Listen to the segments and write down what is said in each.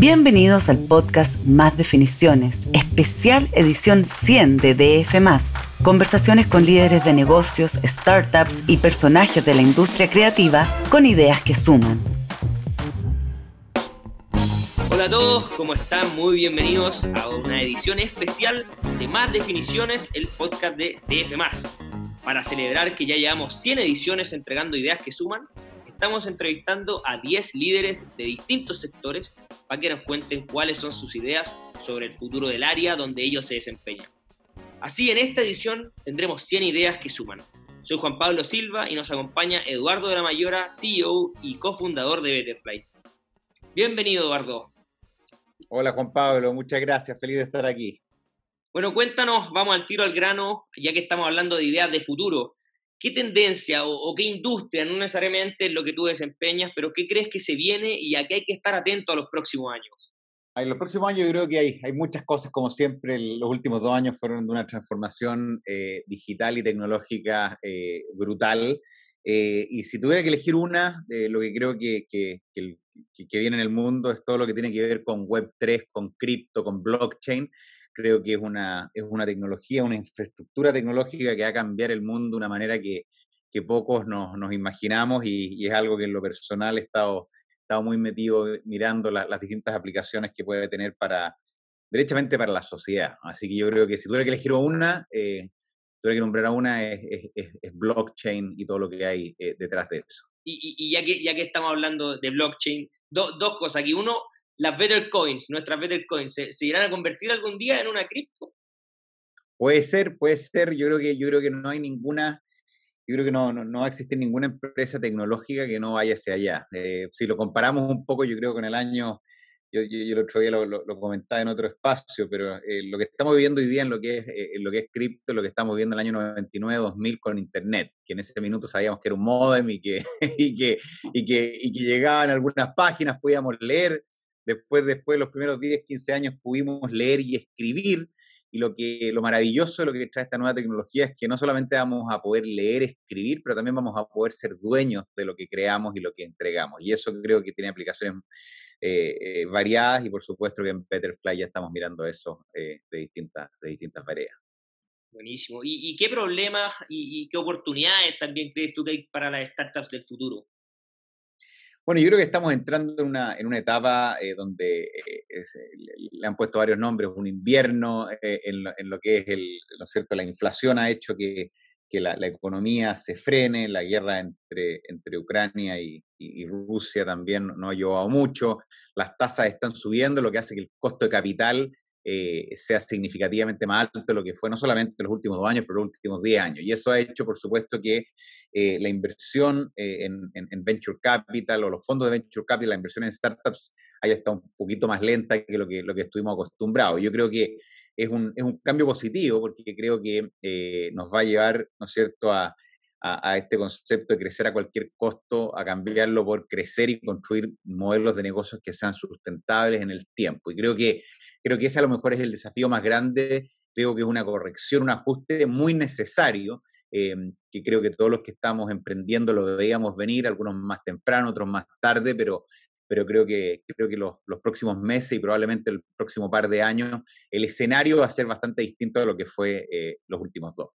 Bienvenidos al podcast Más Definiciones, especial edición 100 de DF. Conversaciones con líderes de negocios, startups y personajes de la industria creativa con ideas que suman. Hola a todos, ¿cómo están? Muy bienvenidos a una edición especial de Más Definiciones, el podcast de DF. Para celebrar que ya llevamos 100 ediciones entregando ideas que suman, estamos entrevistando a 10 líderes de distintos sectores para que nos cuenten cuáles son sus ideas sobre el futuro del área donde ellos se desempeñan. Así, en esta edición tendremos 100 ideas que suman. Soy Juan Pablo Silva y nos acompaña Eduardo de la Mayora, CEO y cofundador de Betterfly. Bienvenido, Eduardo. Hola, Juan Pablo, muchas gracias, feliz de estar aquí. Bueno, cuéntanos, vamos al tiro al grano, ya que estamos hablando de ideas de futuro. ¿Qué tendencia o, qué industria, no necesariamente es lo que tú desempeñas, pero qué crees que se viene y a qué hay que estar atento a los próximos años? En los próximos años yo creo que hay, muchas cosas, como siempre, los últimos dos años fueron de una transformación eh, digital y tecnológica eh, brutal. Eh, y si tuviera que elegir una, lo que creo que, que, viene en el mundo es todo lo que tiene que ver con Web3, con cripto, con blockchain creo que es una, es una tecnología, una infraestructura tecnológica que va a cambiar el mundo de una manera que, que pocos nos, nos imaginamos y, es algo que en lo personal he estado, estado muy metido mirando las distintas aplicaciones que puede tener para, derechamente para la sociedad. Así que yo creo que si tuviera que elegir una, eh, tuviera que nombrar a una, es, blockchain y todo lo que hay eh, detrás de eso. Y, ya, que, ya que estamos hablando de blockchain, dos cosas aquí. Uno, las Better Coins, nuestras Better Coins, ¿se, irán a convertir algún día en una cripto? Puede ser, puede ser. Yo creo que, yo creo que no hay ninguna, yo creo que no, no, va a existir ninguna empresa tecnológica que no vaya hacia allá. Eh, si lo comparamos un poco, yo creo con el año, yo, el otro día lo, lo, comentaba en otro espacio, pero eh, lo que estamos viviendo hoy día en lo que es eh, lo que es cripto, lo que estamos viviendo en el año 99-2000 con Internet, que en ese minuto sabíamos que era un modem y que, y que, y que, y que llegaban algunas páginas, podíamos leer, Después, después de los primeros 10, 15 años pudimos leer y escribir. Y lo, que, lo maravilloso de lo que trae esta nueva tecnología es que no solamente vamos a poder leer, escribir, pero también vamos a poder ser dueños de lo que creamos y lo que entregamos. Y eso creo que tiene aplicaciones eh, eh, variadas y por supuesto que en Betterfly ya estamos mirando eso eh, de, distintas, de distintas. Buenísimo. ¿Y, qué problemas y, y, qué oportunidades también crees tú que hay para las startups del futuro? Bueno, yo creo que estamos entrando en una, en una etapa eh, donde eh, eh, le han puesto varios nombres, un invierno en, lo, que es el, ¿no es cierto? la inflación ha hecho que, que la, economía se frene, la guerra entre, entre Ucrania y, y, Rusia también no ha llevado mucho, las tasas están subiendo, lo que hace que el costo de capital eh, sea significativamente más alto de lo que fue no solamente en los últimos dos años, pero los últimos diez años. Y eso ha hecho, por supuesto, que eh, la inversión eh, en, venture capital o los fondos de venture capital, la inversión en startups, haya estado un poquito más lenta que lo que, lo que estuvimos acostumbrados. Yo creo que es un, es un cambio positivo porque creo que nos va a llevar, ¿no es cierto?, a, a, este concepto de crecer a cualquier costo, a cambiarlo por crecer y construir modelos de negocios que sean sustentables en el tiempo. Y creo que, creo que ese a lo mejor es el desafío más grande, creo que es una corrección, un ajuste muy necesario, eh, que creo que todos los que estamos emprendiendo lo veíamos venir, algunos más temprano, otros más tarde, pero, pero creo que, creo que los, los, próximos meses y probablemente el próximo par de años, el escenario va a ser bastante distinto a lo que fue eh, los últimos dos.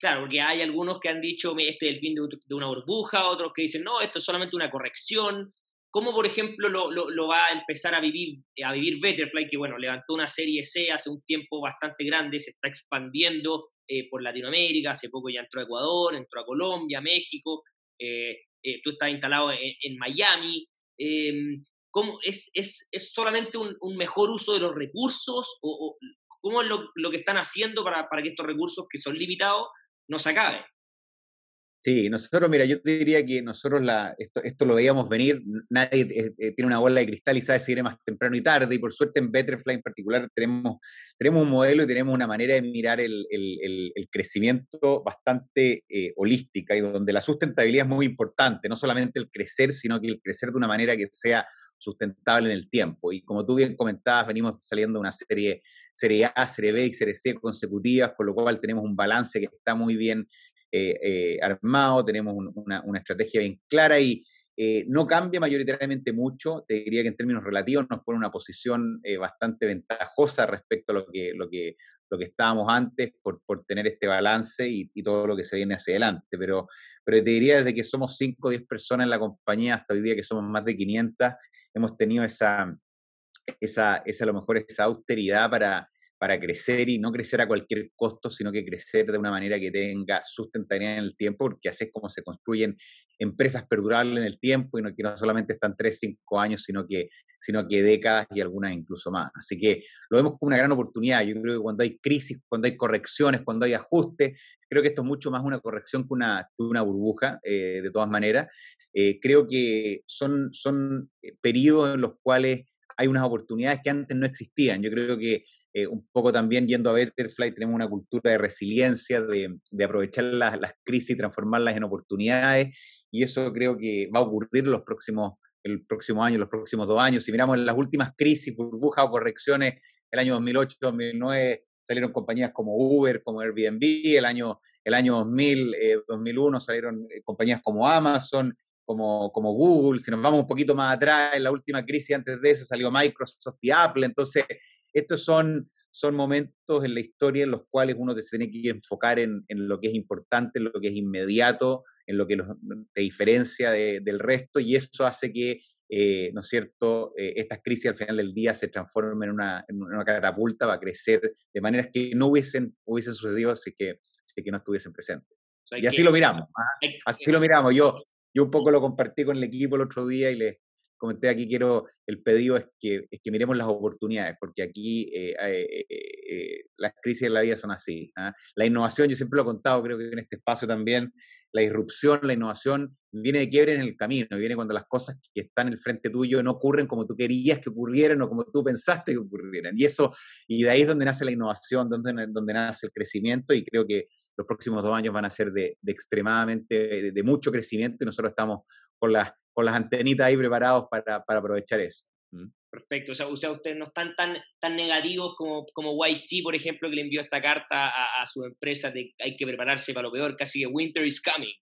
Claro, porque hay algunos que han dicho, este es el fin de, una burbuja, otros que dicen, no, esto es solamente una corrección. ¿Cómo, por ejemplo, lo, lo, va a empezar a vivir, a vivir Betterfly, que, bueno, levantó una serie C hace un tiempo bastante grande, se está expandiendo eh, por Latinoamérica, hace poco ya entró a Ecuador, entró a Colombia, México, eh, eh, tú estás instalado en, Miami. Em, ¿cómo, es, es, es, solamente un, mejor uso de los recursos? ¿O, cómo es lo, lo, que están haciendo para, para que estos recursos que son limitados no se acabe. Sí, nosotros, mira, yo diría que nosotros la, esto, lo veíamos venir, nadie eh, eh, tiene una bola de cristal y sabe si viene más temprano y tarde, y por suerte en Betterfly en particular tenemos, tenemos un modelo y tenemos una manera de mirar el, crecimiento bastante eh, holística y donde la sustentabilidad es muy importante, no solamente el crecer, sino que el crecer de una manera que sea sustentable en el tiempo. Y como tú bien comentabas, venimos saliendo de una serie, serie A, serie B y serie C consecutivas, con lo cual tenemos un balance que está muy bien armado, tenemos una, estrategia bien clara y, eh, no cambia mayoritariamente mucho, te diría que en términos relativos nos pone una posición eh, bastante ventajosa respecto a lo que, lo que, lo que estábamos antes por, por tener este balance y, y, todo lo que se viene hacia adelante. Pero, pero te diría desde que somos 5 o 10 personas en la compañía hasta hoy día que somos más de 500, hemos tenido esa, esa, esa a lo mejor esa austeridad para, para crecer y no crecer a cualquier costo, sino que crecer de una manera que tenga sustentabilidad en el tiempo, porque así es como se construyen empresas perdurables en el tiempo y no que no solamente están tres, cinco años, sino que, sino que décadas y algunas incluso más. Así que lo vemos como una gran oportunidad. Yo creo que cuando hay crisis, cuando hay correcciones, cuando hay ajustes, creo que esto es mucho más una corrección que una, una burbuja, eh, de todas maneras. Eh, creo que son, son eh, periodos en los cuales hay unas oportunidades que antes no existían. Yo creo que eh, un poco también yendo a Betterfly, tenemos una cultura de resiliencia, de, aprovechar las, crisis y transformarlas en oportunidades, y eso creo que va a ocurrir los próximos, el próximo año, los próximos dos años. Si miramos las últimas crisis, burbujas o correcciones, el año 2008, 2009, salieron compañías como Uber, como Airbnb, el año, el año 2000, eh, 2001 salieron eh, compañías como Amazon, como, como, Google, si nos vamos un poquito más atrás, en la última crisis antes de eso salió Microsoft y Apple, entonces estos son, son momentos en la historia en los cuales uno se tiene que enfocar en, en, lo que es importante, en lo que es inmediato, en lo que los, te diferencia de, del resto y eso hace que, eh, ¿no es cierto?, eh, estas crisis al final del día se transformen en una, en una catapulta, va a crecer de maneras que no hubiesen, hubiesen sucedido si que, si que no estuviesen presentes. y así lo miramos, ¿ah? así lo miramos. Yo, yo un poco lo compartí con el equipo el otro día y les, comenté aquí, quiero, el pedido es que, es que miremos las oportunidades, porque aquí eh, eh, eh, las crisis en la vida son así. ¿ah? La innovación, yo siempre lo he contado, creo que en este espacio también, la irrupción, la innovación viene de quiebre en el camino, viene cuando las cosas que están en el frente tuyo no ocurren como tú querías que ocurrieran o como tú pensaste que ocurrieran. Y eso, y de ahí es donde nace la innovación, donde, donde nace el crecimiento, y creo que los próximos dos años van a ser de, de extremadamente, de, mucho crecimiento, y nosotros estamos con las con las antenitas ahí preparados para, para aprovechar eso. Perfecto, o sea, o sea, ustedes no están tan, tan negativos como, como YC, por ejemplo, que le envió esta carta a, a su empresa de hay que prepararse para lo peor, casi que winter is coming.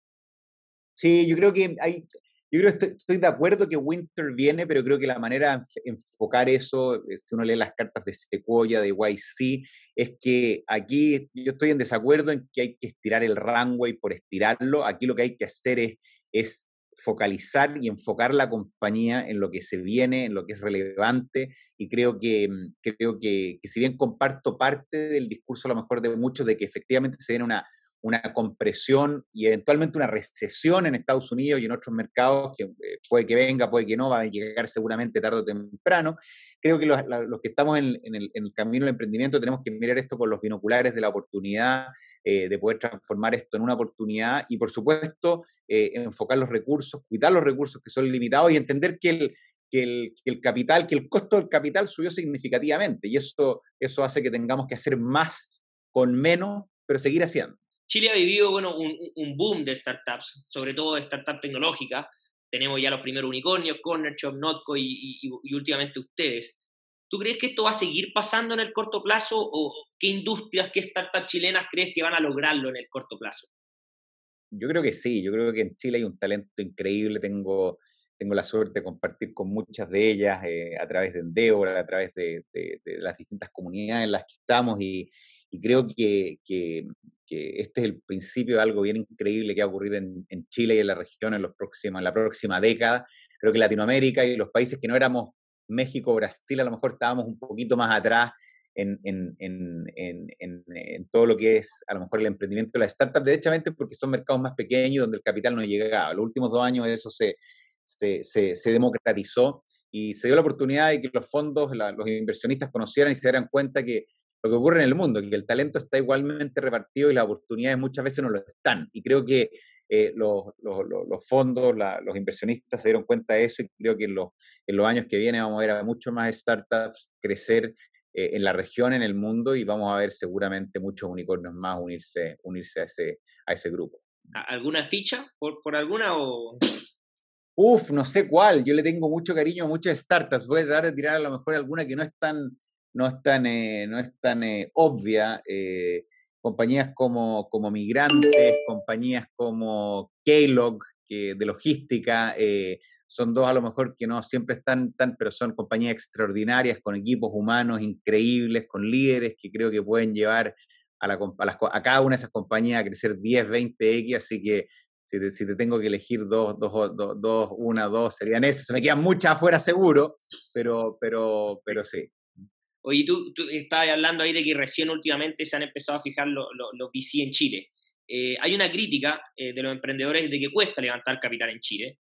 Sí, yo creo que hay, yo creo que estoy, estoy, de acuerdo que Winter viene, pero creo que la manera de enfocar eso, si uno lee las cartas de Sequoia, de YC, es que aquí yo estoy en desacuerdo en que hay que estirar el runway por estirarlo. Aquí lo que hay que hacer es, es focalizar y enfocar la compañía en lo que se viene, en lo que es relevante, y creo que, mm, creo que, que si bien comparto parte del discurso a lo mejor de muchos de que efectivamente se viene una, una compresión y eventualmente una recesión en Estados Unidos y en otros mercados, que eh, puede que venga, puede que no, va a llegar seguramente tarde o temprano. Creo que los, los que estamos en, en, el, camino del emprendimiento tenemos que mirar esto con los binoculares de la oportunidad, eh, de poder transformar esto en una oportunidad y, por supuesto, eh, enfocar los recursos, cuidar los recursos que son limitados y entender que el, que el, que el, capital, que el costo del capital subió significativamente y eso, eso hace que tengamos que hacer más con menos, pero seguir haciendo. Chile ha vivido bueno, un, boom de startups, sobre todo de startups tecnológicas. Tenemos ya los primeros unicornios, Corner Shop, Notco y, últimamente ustedes. ¿Tú crees que esto va a seguir pasando en el corto plazo o qué industrias, qué startups chilenas crees que van a lograrlo en el corto plazo? Yo creo que sí, yo creo que en Chile hay un talento increíble, tengo, tengo la suerte de compartir con muchas de ellas eh, a través de Endeavor, a través de, las distintas comunidades en las que estamos y, y creo que, que, que este es el principio de algo bien increíble que va a ocurrir en, en, Chile y en la región en, los próximos, en la próxima década. Creo que Latinoamérica y los países que no éramos México, Brasil, a lo mejor estábamos un poquito más atrás en, en, en, todo lo que es a lo mejor el emprendimiento de la startup, derechamente porque son mercados más pequeños donde el capital no llegaba. Los últimos dos años eso se, se, se, se democratizó y se dio la oportunidad de que los fondos, la, los inversionistas conocieran y se dieran cuenta que lo que ocurre en el mundo, que el talento está igualmente repartido y las oportunidades muchas veces no lo están. Y creo que eh, los, los, los, fondos, la, los inversionistas se dieron cuenta de eso y creo que en los, en los años que vienen vamos a ver a mucho más startups crecer eh, en la región, en el mundo y vamos a ver seguramente muchos unicornios más unirse, unirse a, ese, a ese grupo. ¿Alguna ficha por, por alguna o...? Uf, no sé cuál. Yo le tengo mucho cariño a muchas startups. Voy a tratar de tirar a lo mejor alguna que no es tan, no es tan, eh, no es tan eh, obvia. Eh, compañías como, como Migrantes, compañías como Kellogg, que de logística, eh, son dos a lo mejor que no siempre están tan, pero son compañías extraordinarias, con equipos humanos increíbles, con líderes que creo que pueden llevar a, la, a, cada una de esas compañías a crecer 10, 20X, así que si te, si te tengo que elegir dos, dos, dos, dos, una, dos, serían esas. Se me quedan muchas afuera seguro, pero, pero, pero sí. Oye, tú, tú estabas hablando ahí de que recién últimamente se han empezado a fijar los VC en Chile. Eh, hay una crítica eh, de los emprendedores de que cuesta levantar capital en Chile.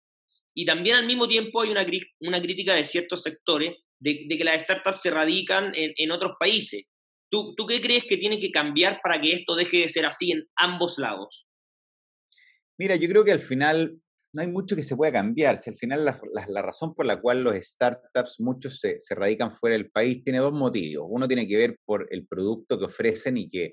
Y también al mismo tiempo hay una, una crítica de ciertos sectores de, que las startups se radican en, en otros países. ¿Tú, ¿Tú, qué crees que tiene que cambiar para que esto deje de ser así en ambos lados? Mira, yo creo que al final no hay mucho que se pueda cambiar. Si al final la, razón por la cual los startups, muchos se, radican fuera del país, tiene dos motivos. Uno tiene que ver por el producto que ofrecen y que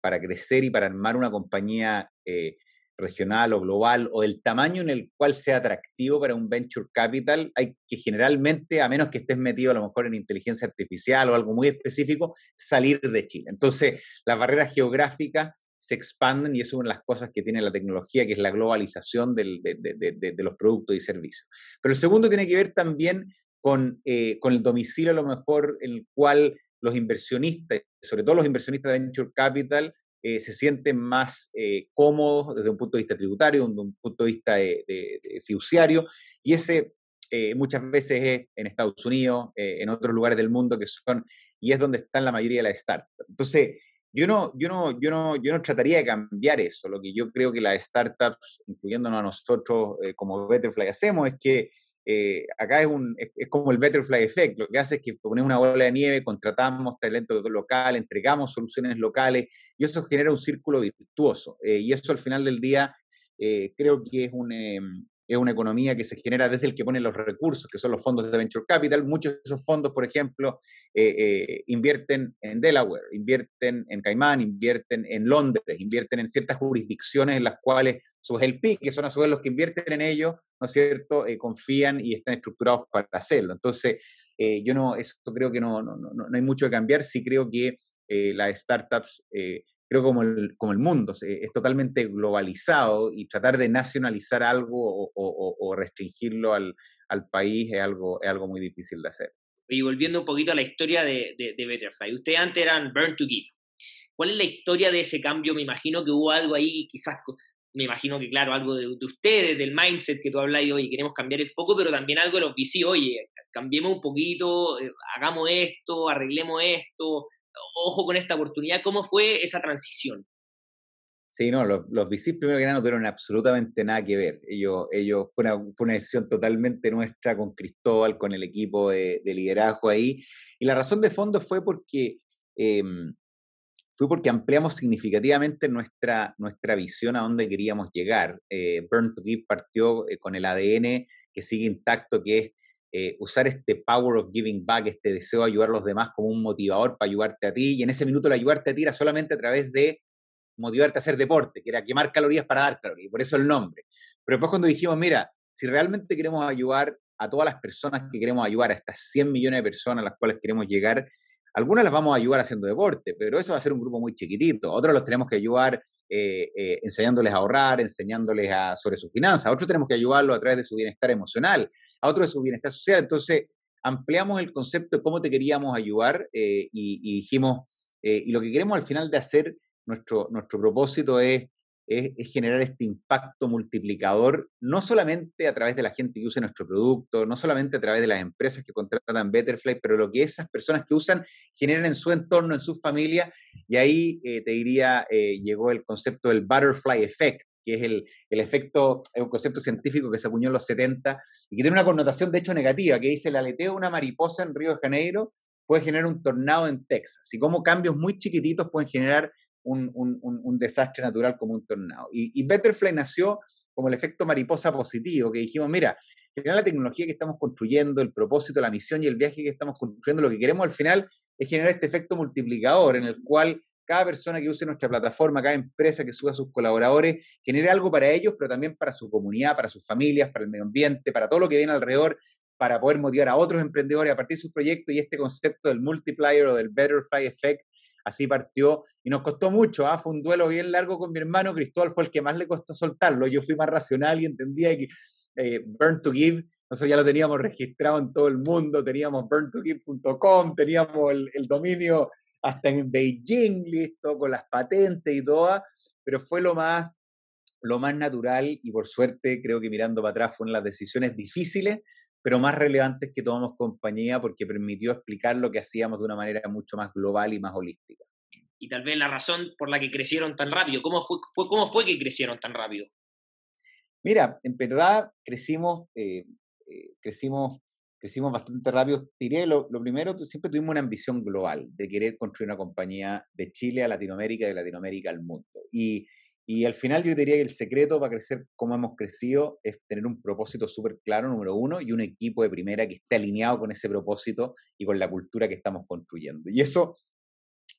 para crecer y para armar una compañía eh, regional o global o del tamaño en el cual sea atractivo para un venture capital, hay que generalmente, a menos que estés metido a lo mejor en inteligencia artificial o algo muy específico, salir de Chile. Entonces, las barreras geográficas se expanden y eso es una de las cosas que tiene la tecnología, que es la globalización del, de, de, de, los productos y servicios. Pero el segundo tiene que ver también con, eh, con el domicilio a lo mejor en el cual los inversionistas, sobre todo los inversionistas de Venture Capital, eh, se sienten más eh, cómodos desde un punto de vista tributario, desde un punto de vista de, fiduciario, y ese muchas veces es en Estados Unidos, en otros lugares del mundo que son, y es donde están la mayoría de las startups. Entonces, yo no, yo, no, yo, no, yo no trataría de cambiar eso. Lo que yo creo que las startups, incluyéndonos a nosotros eh, como Betterfly, hacemos es que eh, acá es, un, es, como el Betterfly Effect. Lo que hace es que ponemos una bola de nieve, contratamos talento local, entregamos soluciones locales y eso genera un círculo virtuoso. Eh, y eso al final del día creo que es un, em, es una economía que se genera desde el que pone los recursos, que son los fondos de Venture Capital. Muchos de esos fondos, por ejemplo, eh, eh, invierten en Delaware, invierten en Caimán, invierten en Londres, invierten en ciertas jurisdicciones en las cuales sus LP, que son a su vez los que invierten en ellos, ¿no es cierto?, eh, confían y están estructurados para hacerlo. Entonces, yo no, esto creo que no, no, no, no, hay mucho que cambiar. Sí creo que las startups creo como el, como el mundo es totalmente globalizado y tratar de nacionalizar algo o, restringirlo al, al, país es algo, es algo muy difícil de hacer. Y volviendo un poquito a la historia de, de, Betterfly, ustedes antes eran Burn to Give. ¿Cuál es la historia de ese cambio? Me imagino que hubo algo ahí, quizás, me imagino que claro, algo de, ustedes, del mindset que tú hablas y, oye, queremos cambiar el foco, pero también algo de los VC, oye, cambiemos un poquito, eh, hagamos esto, arreglemos esto, ojo con esta oportunidad. ¿Cómo fue esa transición? Sí, no, los, los VCs primero que nada no tuvieron absolutamente nada que ver. Ellos, ellos fue, una, decisión totalmente nuestra con Cristóbal, con el equipo de, liderazgo ahí. Y la razón de fondo fue porque, em, fue porque ampliamos significativamente nuestra, nuestra visión a dónde queríamos llegar. Eh, Burn to Give partió eh, con el ADN que sigue intacto, que es eh, usar este power of giving back, este deseo de ayudar a los demás como un motivador para ayudarte a ti, y en ese minuto el ayudarte a ti era solamente a través de motivarte a hacer deporte, que era quemar calorías para dar calorías, por eso el nombre. Pero después cuando dijimos, mira, si realmente queremos ayudar a todas las personas que queremos ayudar, a estas 100 millones de personas a las cuales queremos llegar, algunas las vamos a ayudar haciendo deporte, pero eso va a ser un grupo muy chiquitito. Otros los tenemos que ayudar eh, eh, enseñándoles a ahorrar, enseñándoles a, sobre sus finanzas. A otros tenemos que ayudarlos a través de su bienestar emocional, a otros de su bienestar social. Entonces, ampliamos el concepto de cómo te queríamos ayudar eh, y, y, dijimos, y lo que queremos al final de hacer, nuestro, nuestro propósito es es, generar este impacto multiplicador, no solamente a través de la gente que usa nuestro producto, no solamente a través de las empresas que contratan Betterfly, pero lo que esas personas que usan generan en su entorno, en su familia, y ahí eh, te diría, eh, llegó el concepto del Butterfly Effect, que es el, el, efecto, es un concepto científico que se acuñó en los 70 y que tiene una connotación de hecho negativa, que dice el aleteo de una mariposa en Río de Janeiro puede generar un tornado en Texas, y cómo cambios muy chiquititos pueden generar un, desastre natural como un tornado. Y, y, Betterfly nació como el efecto mariposa positivo, que dijimos, mira, al final la tecnología que estamos construyendo, el propósito, la misión y el viaje que estamos construyendo, lo que queremos al final es generar este efecto multiplicador en el cual cada persona que use nuestra plataforma, cada empresa que suba a sus colaboradores, genere algo para ellos, pero también para su comunidad, para sus familias, para el medio ambiente, para todo lo que viene alrededor, para poder motivar a otros emprendedores a partir de sus proyectos y este concepto del multiplier o del butterfly effect así partió y nos costó mucho, ¿ah? fue un duelo bien largo con mi hermano, Cristóbal fue el que más le costó soltarlo, yo fui más racional y entendía que eh, Burn to Give, nosotros ya lo teníamos registrado en todo el mundo, teníamos burntogive.com, teníamos el, el dominio hasta en Beijing, listo, con las patentes y todo, pero fue lo más, lo más natural y por suerte creo que mirando para atrás fueron las decisiones difíciles, pero más relevantes que tomamos compañía porque permitió explicar lo que hacíamos de una manera mucho más global y más holística. Y tal vez la razón por la que crecieron tan rápido, ¿cómo fue, fue cómo fue que crecieron tan rápido? Mira, en verdad crecimos, eh, eh, crecimos crecimos bastante rápido. Diré, lo, lo, primero, siempre tuvimos una ambición global de querer construir una compañía de Chile a Latinoamérica y de Latinoamérica al mundo. Y, y al final yo diría que el secreto para crecer como hemos crecido es tener un propósito súper claro, número uno, y un equipo de primera que esté alineado con ese propósito y con la cultura que estamos construyendo. Y eso,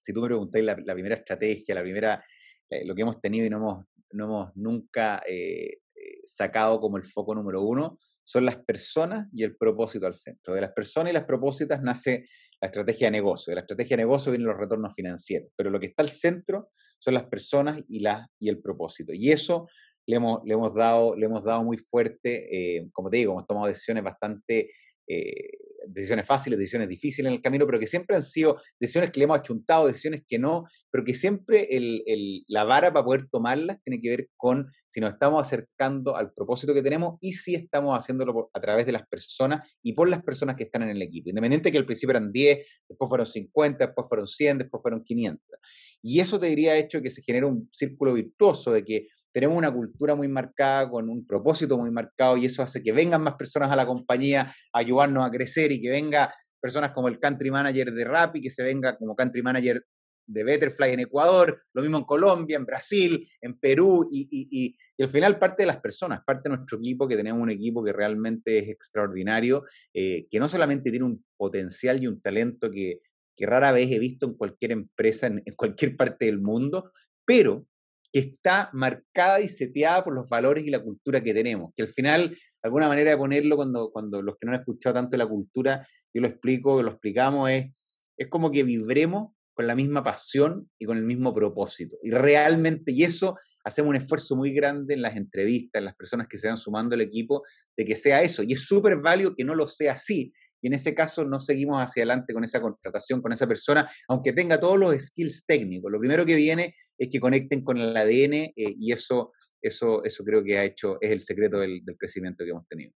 si tú me preguntáis la, primera estrategia, la primera, eh, lo que hemos tenido y no hemos, no hemos nunca eh, eh sacado como el foco número uno, son las personas y el propósito al centro. De las personas y las propósitos nace la estrategia de negocio. De la estrategia de negocio vienen los retornos financieros, pero lo que está al centro son las personas y, la, y el propósito. Y eso le hemos, le hemos, dado, le hemos dado muy fuerte, eh, como te digo, hemos tomado decisiones bastante eh, decisiones fáciles, decisiones difíciles en el camino, pero que siempre han sido decisiones que le hemos achuntado, decisiones que no, pero que siempre el, el, la vara para poder tomarlas tiene que ver con si nos estamos acercando al propósito que tenemos y si estamos haciéndolo a través de las personas y por las personas que están en el equipo. Independiente que al principio eran 10, después fueron 50, después fueron 100, después fueron 500. Y eso te diría hecho que se genera un círculo virtuoso de que tenemos una cultura muy marcada, con un propósito muy marcado, y eso hace que vengan más personas a la compañía ayudarnos a crecer y que venga personas como el country manager de Rappi, que se venga como country manager de Betterfly en Ecuador, lo mismo en Colombia, en Brasil, en Perú, y, y, y, y, al final parte de las personas, parte de nuestro equipo, que tenemos un equipo que realmente es extraordinario, eh, que no solamente tiene un potencial y un talento que, que rara vez he visto en cualquier empresa, en, en cualquier parte del mundo, pero que está marcada y seteada por los valores y la cultura que tenemos. Que al final, alguna manera de ponerlo, cuando, cuando los que no han escuchado tanto la cultura, yo lo explico, lo explicamos, es, es como que vibremos con la misma pasión y con el mismo propósito. Y realmente, y eso hacemos un esfuerzo muy grande en las entrevistas, en las personas que se van sumando al equipo, de que sea eso. Y es súper válido que no lo sea así y en ese caso no seguimos hacia adelante con esa contratación, con esa persona, aunque tenga todos los skills técnicos. Lo primero que viene es que conecten con el ADN eh, y eso, eso, eso creo que ha hecho, es el secreto del, del crecimiento que hemos tenido.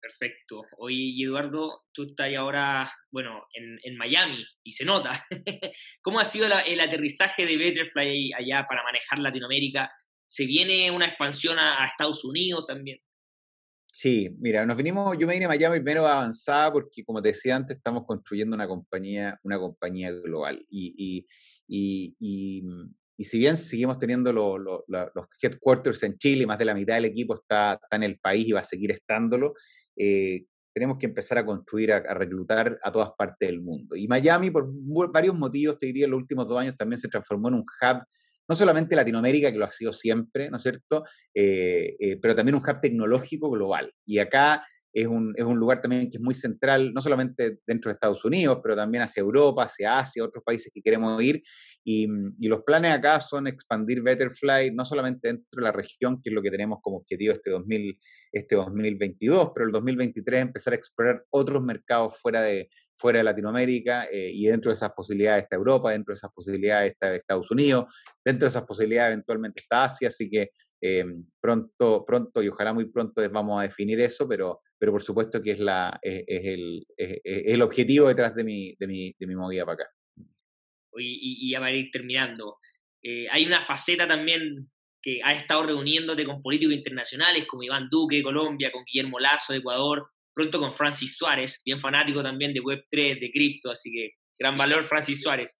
Perfecto. Oye, Eduardo, tú estás ahora, bueno, en, en Miami y se nota. ¿Cómo ha sido la, el aterrizaje de Betterfly allá para manejar Latinoamérica? ¿Se viene una expansión a, a Estados Unidos también? Sí, mira, nos vinimos, yo me vine a Miami primero avanzada porque, como te decía antes, estamos construyendo una compañía, una compañía global. Y, y, y, y, y si bien seguimos teniendo lo, lo, lo, los headquarters en Chile, más de la mitad del equipo está, en el país y va a seguir estándolo, eh, tenemos que empezar a construir, a, a, reclutar a todas partes del mundo. Y Miami, por varios motivos, te diría, en los últimos dos años también se transformó en un hub no solamente Latinoamérica, que lo ha sido siempre, ¿no es cierto?, eh, eh, pero también un hub tecnológico global. Y acá es un, es un, lugar también que es muy central, no solamente dentro de Estados Unidos, pero también hacia Europa, hacia Asia, otros países que queremos ir. Y, y, los planes acá son expandir Betterfly, no solamente dentro de la región, que es lo que tenemos como objetivo este, 2000, este 2022, pero el 2023 empezar a explorar otros mercados fuera de, fuera de Latinoamérica eh, y dentro de esas posibilidades está Europa, dentro de esas posibilidades está Estados Unidos, dentro de esas posibilidades eventualmente está Asia, así que eh, pronto, pronto y ojalá muy pronto vamos a definir eso, pero, pero por supuesto que es, la, es, es el, es, el objetivo detrás de mi, de mi, de mi movida para acá. Y, y ya para ir terminando, eh, hay una faceta también que ha estado reuniéndote con políticos internacionales como Iván Duque Colombia, con Guillermo Lazo de Ecuador, pronto con Francis Suárez, bien fanático también de Web3, de cripto, así que gran valor Francis Suárez.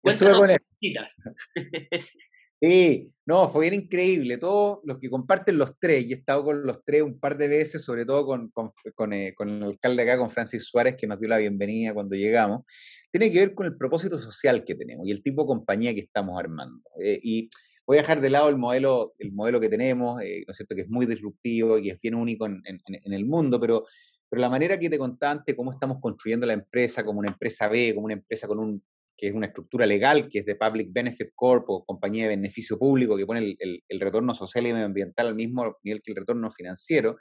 Cuéntanos citas. Sí, no, fue bien increíble. Todos los que comparten los tres, y he estado con los tres un par de veces, sobre todo con, con, con, eh, con el alcalde acá, con Francis Suárez, que nos dio la bienvenida cuando llegamos, tiene que ver con el propósito social que tenemos y el tipo de compañía que estamos armando. Eh, y voy a dejar de lado el modelo, el modelo que tenemos, eh, ¿no es cierto?, que es muy disruptivo y es bien único en, en, en el mundo, pero pero la manera que te contaste, cómo estamos construyendo la empresa como una empresa B, como una empresa con un que es una estructura legal, que es de Public Benefit Corp o compañía de beneficio público, que pone el, retorno social y medioambiental al mismo nivel que el retorno financiero,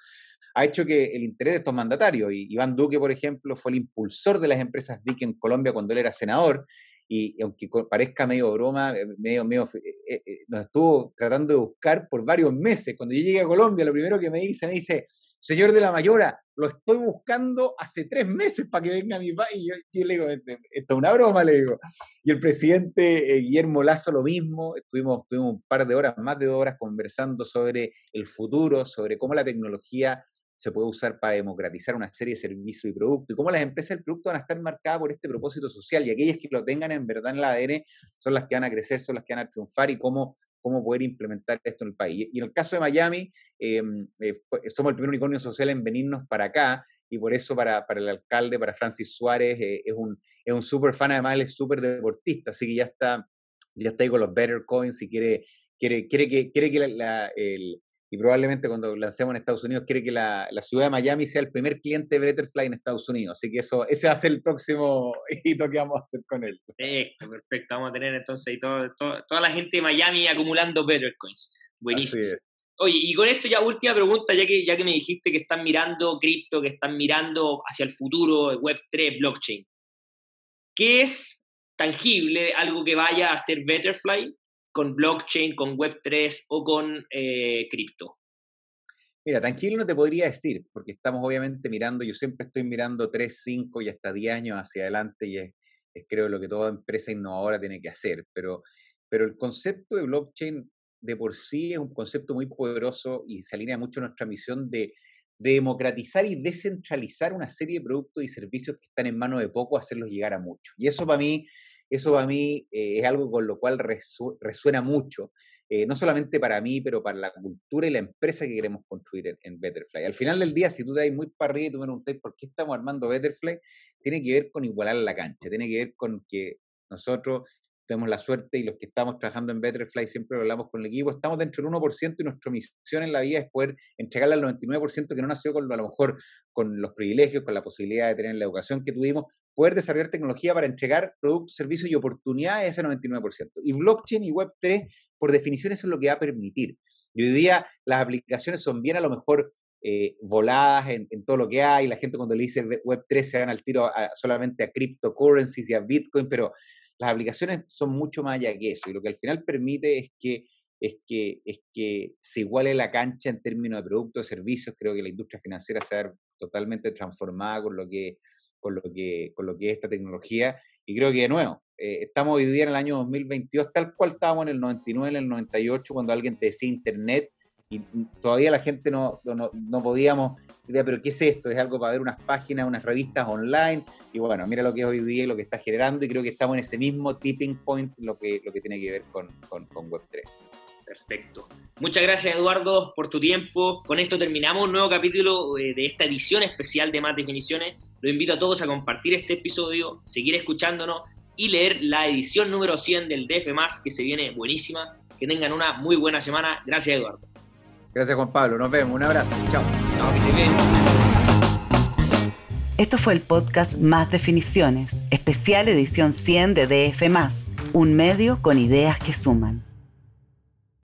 ha hecho que el interés de estos mandatarios, y Iván Duque, por ejemplo, fue el impulsor de las empresas DIC en Colombia cuando él era senador, y aunque parezca medio broma, eh, medio, medio, eh, eh, nos estuvo tratando de buscar por varios meses. Cuando yo llegué a Colombia, lo primero que me dice, me dice, señor de la Mayora, lo estoy buscando hace tres meses para que venga a mi país. Y yo, le digo, este, esto es una broma, le digo. Y el presidente Guillermo Lazo lo mismo, estuvimos, estuvimos un par de horas, más de dos horas conversando sobre el futuro, sobre cómo la tecnología se puede usar para democratizar una serie de servicios y productos, y cómo las empresas del producto van a estar marcadas por este propósito social, y aquellas que lo tengan en verdad en la ADN son las que van a crecer, son las que van a triunfar, y cómo, cómo poder implementar esto en el país. Y en el caso de Miami, em, eh, somos el primer unicornio social en venirnos para acá, y por eso para, para el alcalde, para Francis Suárez, eh, es un, es un súper fan, además él es súper deportista, así que ya está, ya está ahí con los Better Coins y quiere, quiere, quiere que, quiere que la, el, y probablemente cuando lancemos en Estados Unidos quiere que la, ciudad de Miami sea el primer cliente de Betterfly en Estados Unidos. Así que eso, ese va a ser el próximo hito que vamos a hacer con él. Perfecto, perfecto. Vamos a tener entonces todo, toda la gente de Miami acumulando Bettercoins. Buenísimo. Oye, y con esto ya última pregunta, ya que, ya que me dijiste que están mirando cripto, que están mirando hacia el futuro, Web3, blockchain. ¿Qué es tangible, algo que vaya a ser Betterfly con blockchain, con Web3 o con eh, cripto? Mira, tranquilo no te podría decir, porque estamos obviamente mirando, yo siempre estoy mirando 3, 5 y hasta 10 años hacia adelante y es, creo lo que toda empresa innovadora tiene que hacer, pero, pero el concepto de blockchain de por sí es un concepto muy poderoso y se alinea mucho a nuestra misión de, de democratizar y descentralizar una serie de productos y servicios que están en manos de poco, hacerlos llegar a muchos. Y eso para mí eso para mí eh, es algo con lo cual resuena mucho, eh, no solamente para mí, pero para la cultura y la empresa que queremos construir en, Betterfly. Al final del día, si tú te das muy para arriba y tú me preguntas por qué estamos armando Betterfly, tiene que ver con igualar la cancha, tiene que ver con que nosotros tenemos la suerte y los que estamos trabajando en Betterfly siempre hablamos con el equipo, estamos dentro del 1% y nuestra misión en la vida es poder entregarle al 99% que no nació con a lo mejor con los privilegios, con la posibilidad de tener la educación que tuvimos, poder desarrollar tecnología para entregar productos, servicios y oportunidades a ese 99%. Y blockchain y Web3, por definición, eso es lo que va a permitir. Y hoy día las aplicaciones son bien a lo mejor eh, voladas en, todo lo que hay, la gente cuando le dice Web3 se van al tiro solamente a cryptocurrencies y a Bitcoin, pero las aplicaciones son mucho más allá que eso. Y lo que al final permite es que es que, es que se iguale la cancha en términos de productos, servicios. Creo que la industria financiera se va totalmente transformada con lo que, con lo que, con lo que es esta tecnología. Y creo que, de nuevo, eh, estamos hoy día en el año 2022, tal cual estábamos en el 99, en el 98, cuando alguien te decía Internet y todavía la gente no, no, no podíamos pero ¿qué es esto? Es algo para ver unas páginas, unas revistas online, y bueno, mira lo que es hoy día y lo que está generando, y creo que estamos en ese mismo tipping point, lo que, lo que tiene que ver con, con, con Web3. Perfecto. Muchas gracias Eduardo por tu tiempo. Con esto terminamos un nuevo capítulo eh, de esta edición especial de Más Definiciones. Los invito a todos a compartir este episodio, seguir escuchándonos y leer la edición número 100 del DF que se viene buenísima. Que tengan una muy buena semana. Gracias Eduardo. Gracias Juan Pablo. Nos vemos. Un abrazo. Chao. Esto fue el podcast Más Definiciones, especial edición 100 de DF, un medio con ideas que suman.